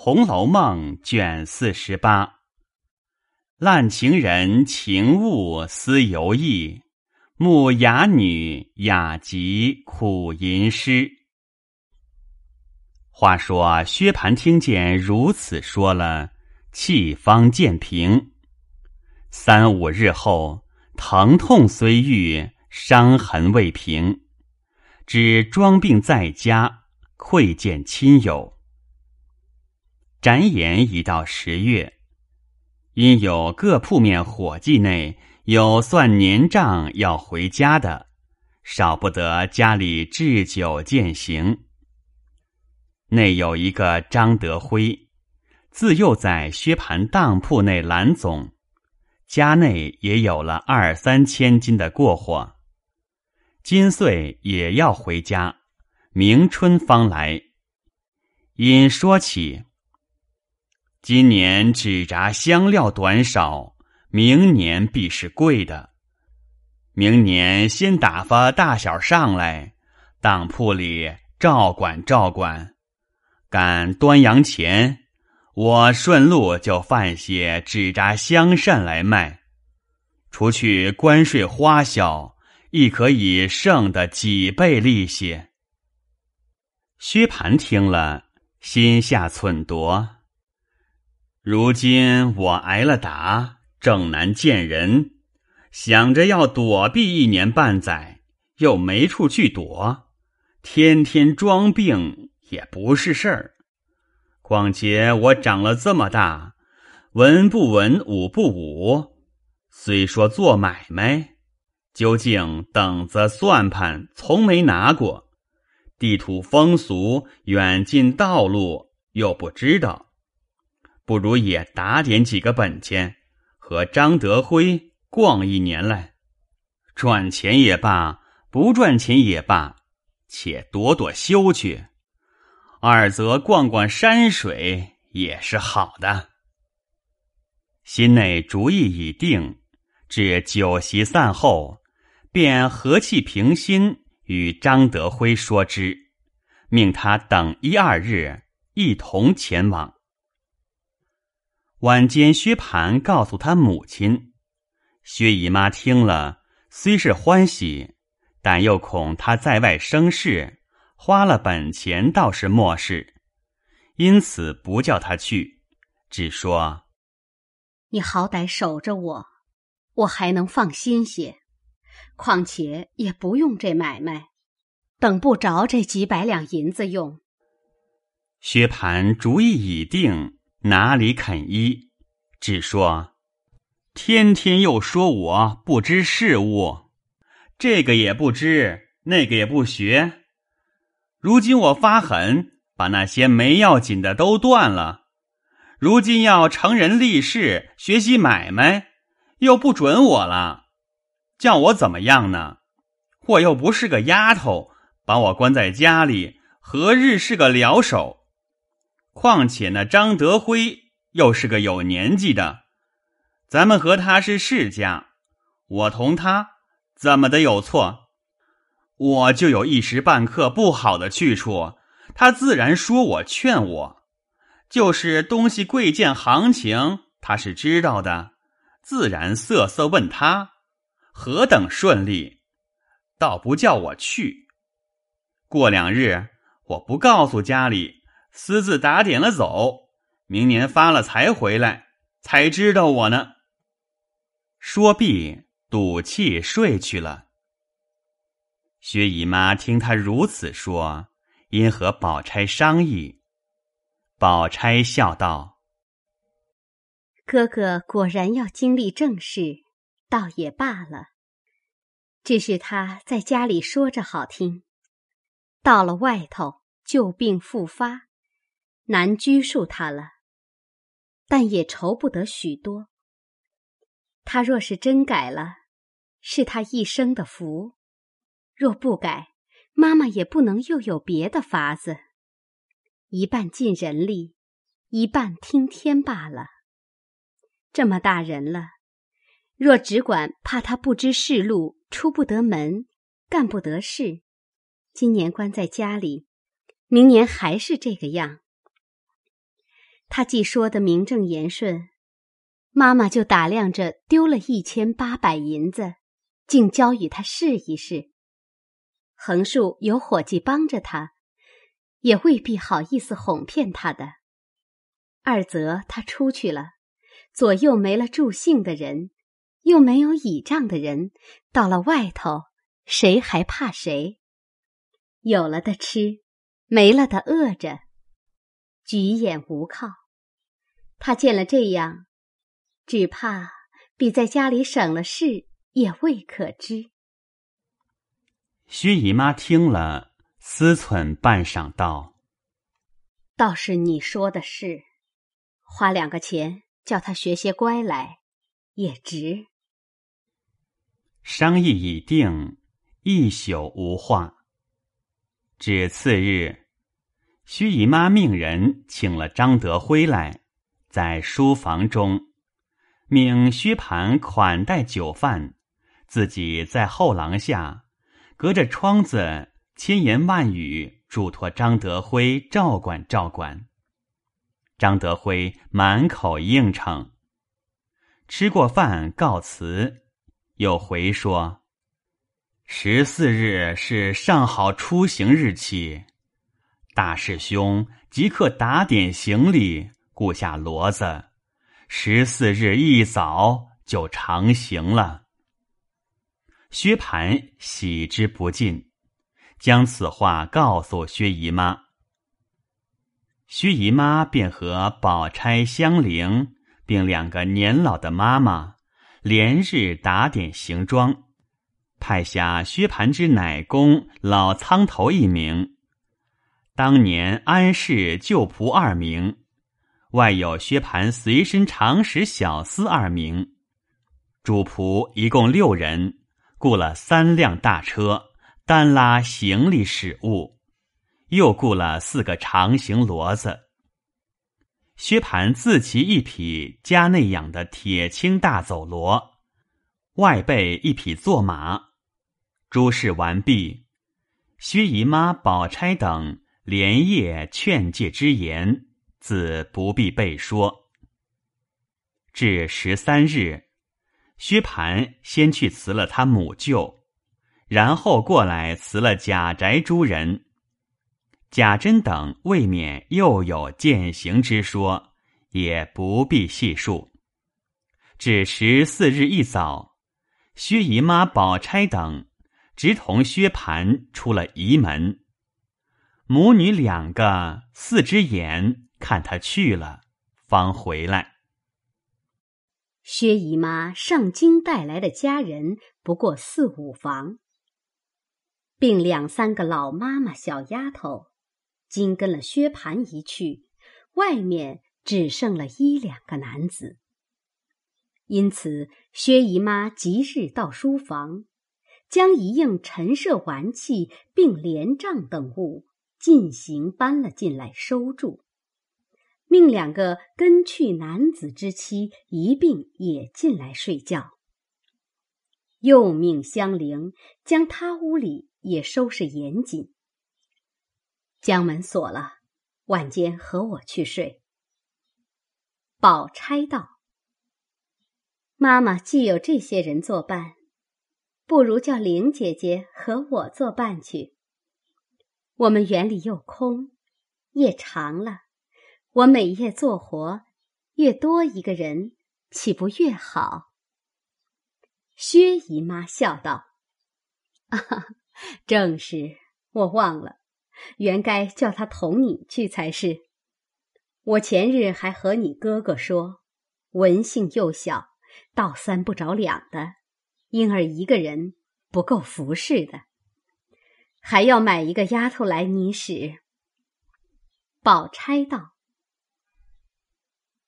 红楼梦》卷四十八。烂情人情物思犹意，慕哑女雅集苦吟诗。话说薛蟠听见如此说了，气方渐平。三五日后，疼痛虽愈，伤痕未平，只装病在家，窥见亲友。展眼已到十月，因有各铺面伙计内有算年账要回家的，少不得家里置酒饯行。内有一个张德辉，自幼在薛蟠当铺内揽总，家内也有了二三千金的过货，今岁也要回家，明春方来。因说起。今年纸扎香料短少，明年必是贵的。明年先打发大小上来，当铺里照管照管。赶端阳前，我顺路就贩些纸扎香扇来卖，除去关税花销，亦可以剩的几倍利息。薛蟠听了，心下忖度。如今我挨了打，正难见人，想着要躲避一年半载，又没处去躲，天天装病也不是事儿。况且我长了这么大，文不文，武不武，虽说做买卖，究竟等子算盘从没拿过，地土风俗、远近道路又不知道。不如也打点几个本钱，和张德辉逛一年来，赚钱也罢，不赚钱也罢，且躲躲休去。二则逛逛山水也是好的。心内主意已定，至酒席散后，便和气平心与张德辉说之，命他等一二日一同前往。晚间，薛蟠告诉他母亲，薛姨妈听了，虽是欢喜，但又恐他在外生事，花了本钱倒是莫事，因此不叫他去，只说：“你好歹守着我，我还能放心些。况且也不用这买卖，等不着这几百两银子用。”薛蟠主意已定。哪里肯依？只说天天又说我不知事物，这个也不知，那个也不学。如今我发狠，把那些没要紧的都断了。如今要成人立事，学习买卖，又不准我了，叫我怎么样呢？我又不是个丫头，把我关在家里，何日是个了手？况且那张德辉又是个有年纪的，咱们和他是世家，我同他怎么的有错？我就有一时半刻不好的去处，他自然说我劝我，就是东西贵贱行情，他是知道的，自然瑟瑟问他何等顺利，倒不叫我去。过两日，我不告诉家里。私自打点了走，明年发了财回来，才知道我呢。说毕，赌气睡去了。薛姨妈听他如此说，因和宝钗商议。宝钗笑道：“哥哥果然要经历正事，倒也罢了。只是他在家里说着好听，到了外头旧病复发。”难拘束他了，但也愁不得许多。他若是真改了，是他一生的福；若不改，妈妈也不能又有别的法子。一半尽人力，一半听天罢了。这么大人了，若只管怕他不知世路，出不得门，干不得事，今年关在家里，明年还是这个样。他既说得名正言顺，妈妈就打量着丢了一千八百银子，竟交与他试一试。横竖有伙计帮着他，也未必好意思哄骗他的。二则他出去了，左右没了助兴的人，又没有倚仗的人，到了外头，谁还怕谁？有了的吃，没了的饿着。举眼无靠，他见了这样，只怕比在家里省了事也未可知。薛姨妈听了，思忖半晌，道：“倒是你说的是，花两个钱叫他学些乖来，也值。”商议已定，一宿无话。至次日。薛姨妈命人请了张德辉来，在书房中，命薛蟠款待酒饭，自己在后廊下，隔着窗子千言万语嘱托张德辉照管照管。张德辉满口应承。吃过饭告辞，又回说：“十四日是上好出行日期。”大师兄即刻打点行李，雇下骡子，十四日一早就长行了。薛蟠喜之不尽，将此话告诉薛姨妈。薛姨妈便和宝钗、香菱并两个年老的妈妈，连日打点行装，派下薛蟠之奶公老苍头一名。当年安氏旧仆二名，外有薛蟠随身常使小厮二名，主仆一共六人，雇了三辆大车，单拉行李使物，又雇了四个长形骡子。薛蟠自骑一匹家内养的铁青大走骡，外备一匹坐马。诸事完毕，薛姨妈、宝钗等。连夜劝诫之言，自不必备说。至十三日，薛蟠先去辞了他母舅，然后过来辞了贾宅诸人。贾珍等未免又有践行之说，也不必细述。至十四日一早，薛姨妈、宝钗等直同薛蟠出了仪门。母女两个四只眼看他去了，方回来。薛姨妈上京带来的家人不过四五房，并两三个老妈妈、小丫头，今跟了薛蟠一去，外面只剩了一两个男子。因此，薛姨妈即日到书房，将一应陈设玩器并帘帐等物。进行搬了进来，收住，命两个跟去男子之妻一并也进来睡觉。又命香菱将他屋里也收拾严谨，将门锁了，晚间和我去睡。宝钗道：“妈妈既有这些人作伴，不如叫玲姐姐和我作伴去。”我们园里又空，夜长了，我每夜做活，越多一个人，岂不越好？薛姨妈笑道：“ 啊，正是，我忘了，原该叫他同你去才是。我前日还和你哥哥说，文性又小，倒三不着两的，因而一个人不够服侍的。”还要买一个丫头来你使。宝钗道：“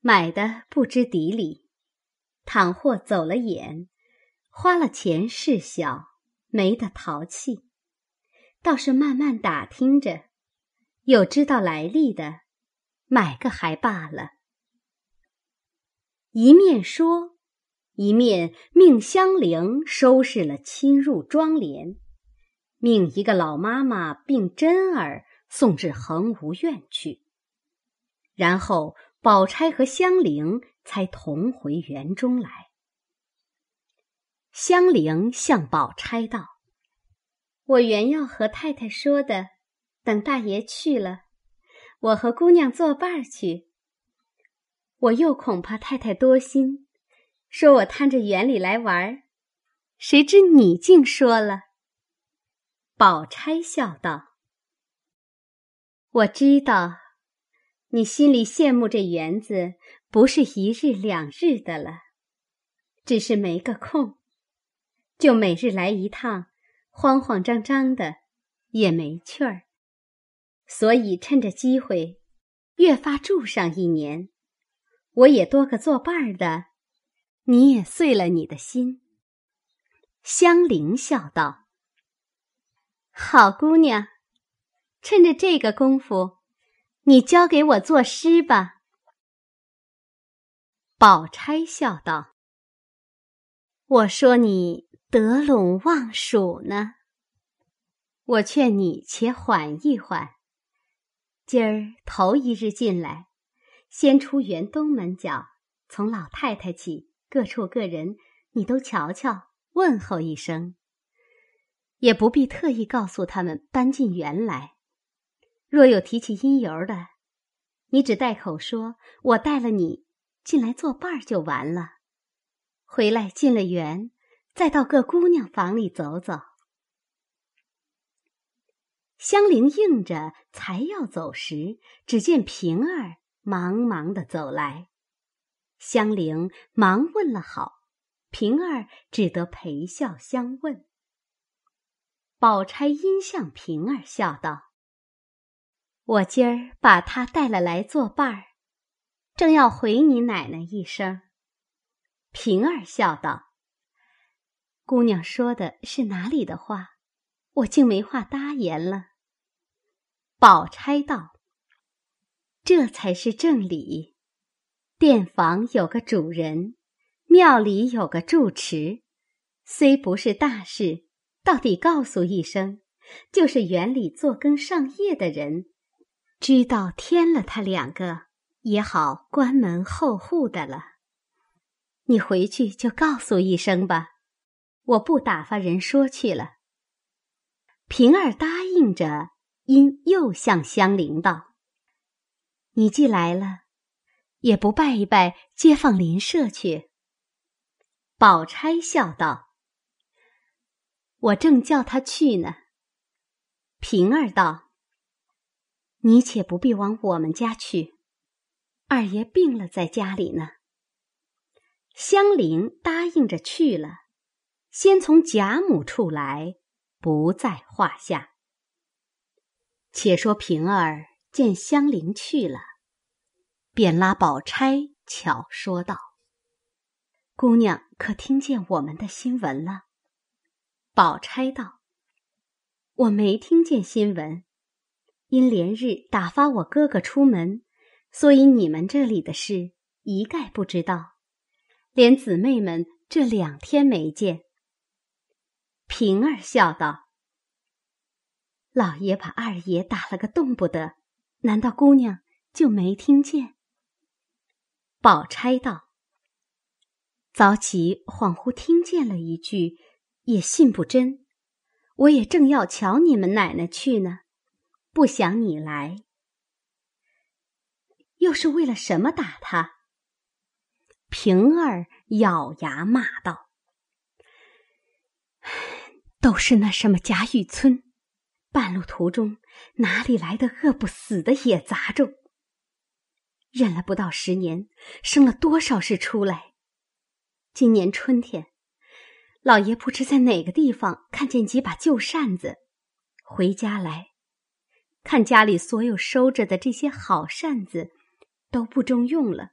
买的不知底里，倘或走了眼，花了钱事小，没得淘气。倒是慢慢打听着，有知道来历的，买个还罢了。”一面说，一面命香菱收拾了侵入妆帘。命一个老妈妈并真儿送至恒芜院去，然后宝钗和香菱才同回园中来。香菱向宝钗道：“我原要和太太说的，等大爷去了，我和姑娘作伴去。我又恐怕太太多心，说我贪着园里来玩儿谁知你竟说了。”宝钗笑道：“我知道，你心里羡慕这园子，不是一日两日的了，只是没个空。”就每日来一趟，慌慌张张的，也没趣儿。所以趁着机会，越发住上一年，我也多个作伴儿的，你也碎了你的心。香菱笑道：“好姑娘，趁着这个功夫，你教给我作诗吧。”宝钗笑道：“我说你。”得陇望蜀呢，我劝你且缓一缓。今儿头一日进来，先出园东门角，从老太太起，各处各人，你都瞧瞧，问候一声。也不必特意告诉他们搬进园来。若有提起因由的，你只带口说：“我带了你进来作伴儿就完了。”回来进了园。再到各姑娘房里走走。香菱应着，才要走时，只见平儿忙忙的走来。香菱忙问了好，平儿只得陪笑相问。宝钗因向平儿笑道：“我今儿把她带了来作伴儿，正要回你奶奶一声。”平儿笑道。姑娘说的是哪里的话？我竟没话答言了。宝钗道：“这才是正理。店房有个主人，庙里有个住持，虽不是大事，到底告诉一声，就是园里做羹上夜的人，知道添了他两个，也好关门候户的了。你回去就告诉一声吧。”我不打发人说去了。平儿答应着，因又向香菱道：“你既来了，也不拜一拜街坊邻舍去。”宝钗笑道：“我正叫他去呢。”平儿道：“你且不必往我们家去，二爷病了，在家里呢。”香菱答应着去了。先从贾母处来，不在话下。且说平儿见香菱去了，便拉宝钗巧说道：“姑娘可听见我们的新闻了？”宝钗道：“我没听见新闻，因连日打发我哥哥出门，所以你们这里的事一概不知道，连姊妹们这两天没见。”平儿笑道：“老爷把二爷打了个动不得，难道姑娘就没听见？”宝钗道：“早起恍惚听见了一句，也信不真。我也正要瞧你们奶奶去呢，不想你来，又是为了什么打他？”平儿咬牙骂道。都是那什么贾雨村，半路途中哪里来的饿不死的野杂种？忍了不到十年，生了多少事出来？今年春天，老爷不知在哪个地方看见几把旧扇子，回家来看家里所有收着的这些好扇子都不中用了，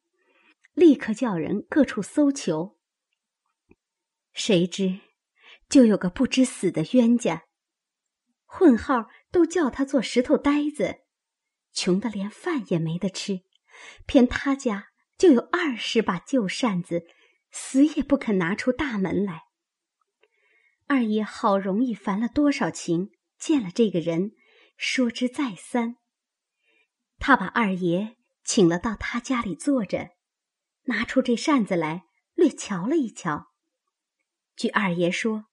立刻叫人各处搜求。谁知？就有个不知死的冤家，混号都叫他做石头呆子，穷的连饭也没得吃，偏他家就有二十把旧扇子，死也不肯拿出大门来。二爷好容易烦了多少情，见了这个人，说之再三。他把二爷请了到他家里坐着，拿出这扇子来，略瞧了一瞧。据二爷说，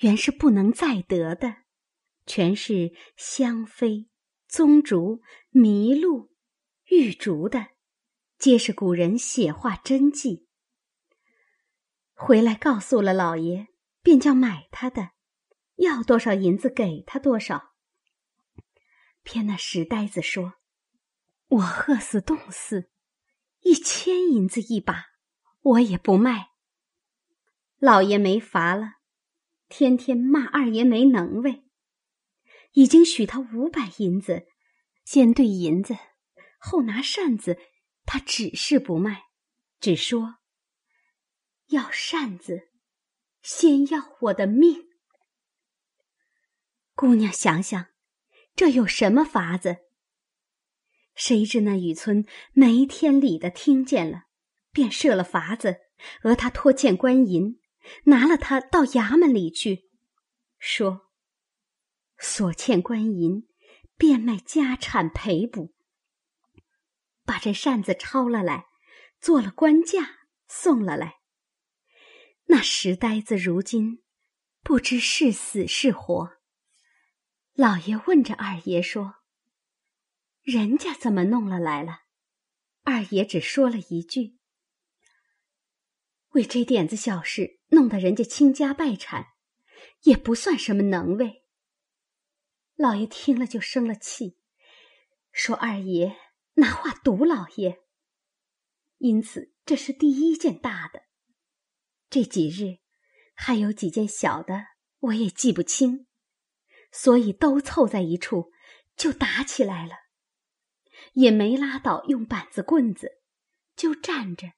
原是不能再得的，全是香妃、棕竹、麋鹿、玉竹的，皆是古人写画真迹。回来告诉了老爷，便叫买他的，要多少银子给他多少。偏那石呆子说：“我饿死冻死，一千银子一把，我也不卖。”老爷没法了，天天骂二爷没能为，已经许他五百银子，先兑银子，后拿扇子，他只是不卖，只说要扇子，先要我的命。姑娘想想，这有什么法子？谁知那雨村没天理的听见了，便设了法子，讹他拖欠官银。拿了他到衙门里去，说：“所欠官银，变卖家产赔补。”把这扇子抄了来，做了官价送了来。那石呆子如今不知是死是活。老爷问着二爷说：“人家怎么弄了来了？”二爷只说了一句。为这点子小事，弄得人家倾家败产，也不算什么能为。老爷听了就生了气，说二爷拿话堵老爷。因此这是第一件大的。这几日还有几件小的，我也记不清，所以都凑在一处就打起来了，也没拉倒，用板子棍子就站着。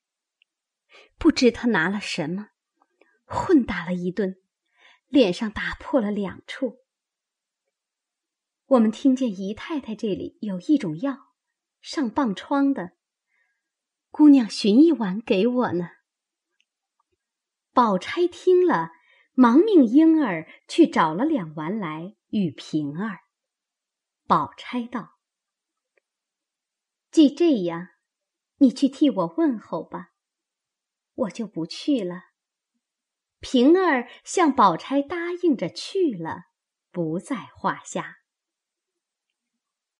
不知他拿了什么，混打了一顿，脸上打破了两处。我们听见姨太太这里有一种药，上棒疮的，姑娘寻一碗给我呢。宝钗听了，忙命莺儿去找了两丸来与平儿。宝钗道：“既这样，你去替我问候吧。”我就不去了。平儿向宝钗答应着去了，不在话下。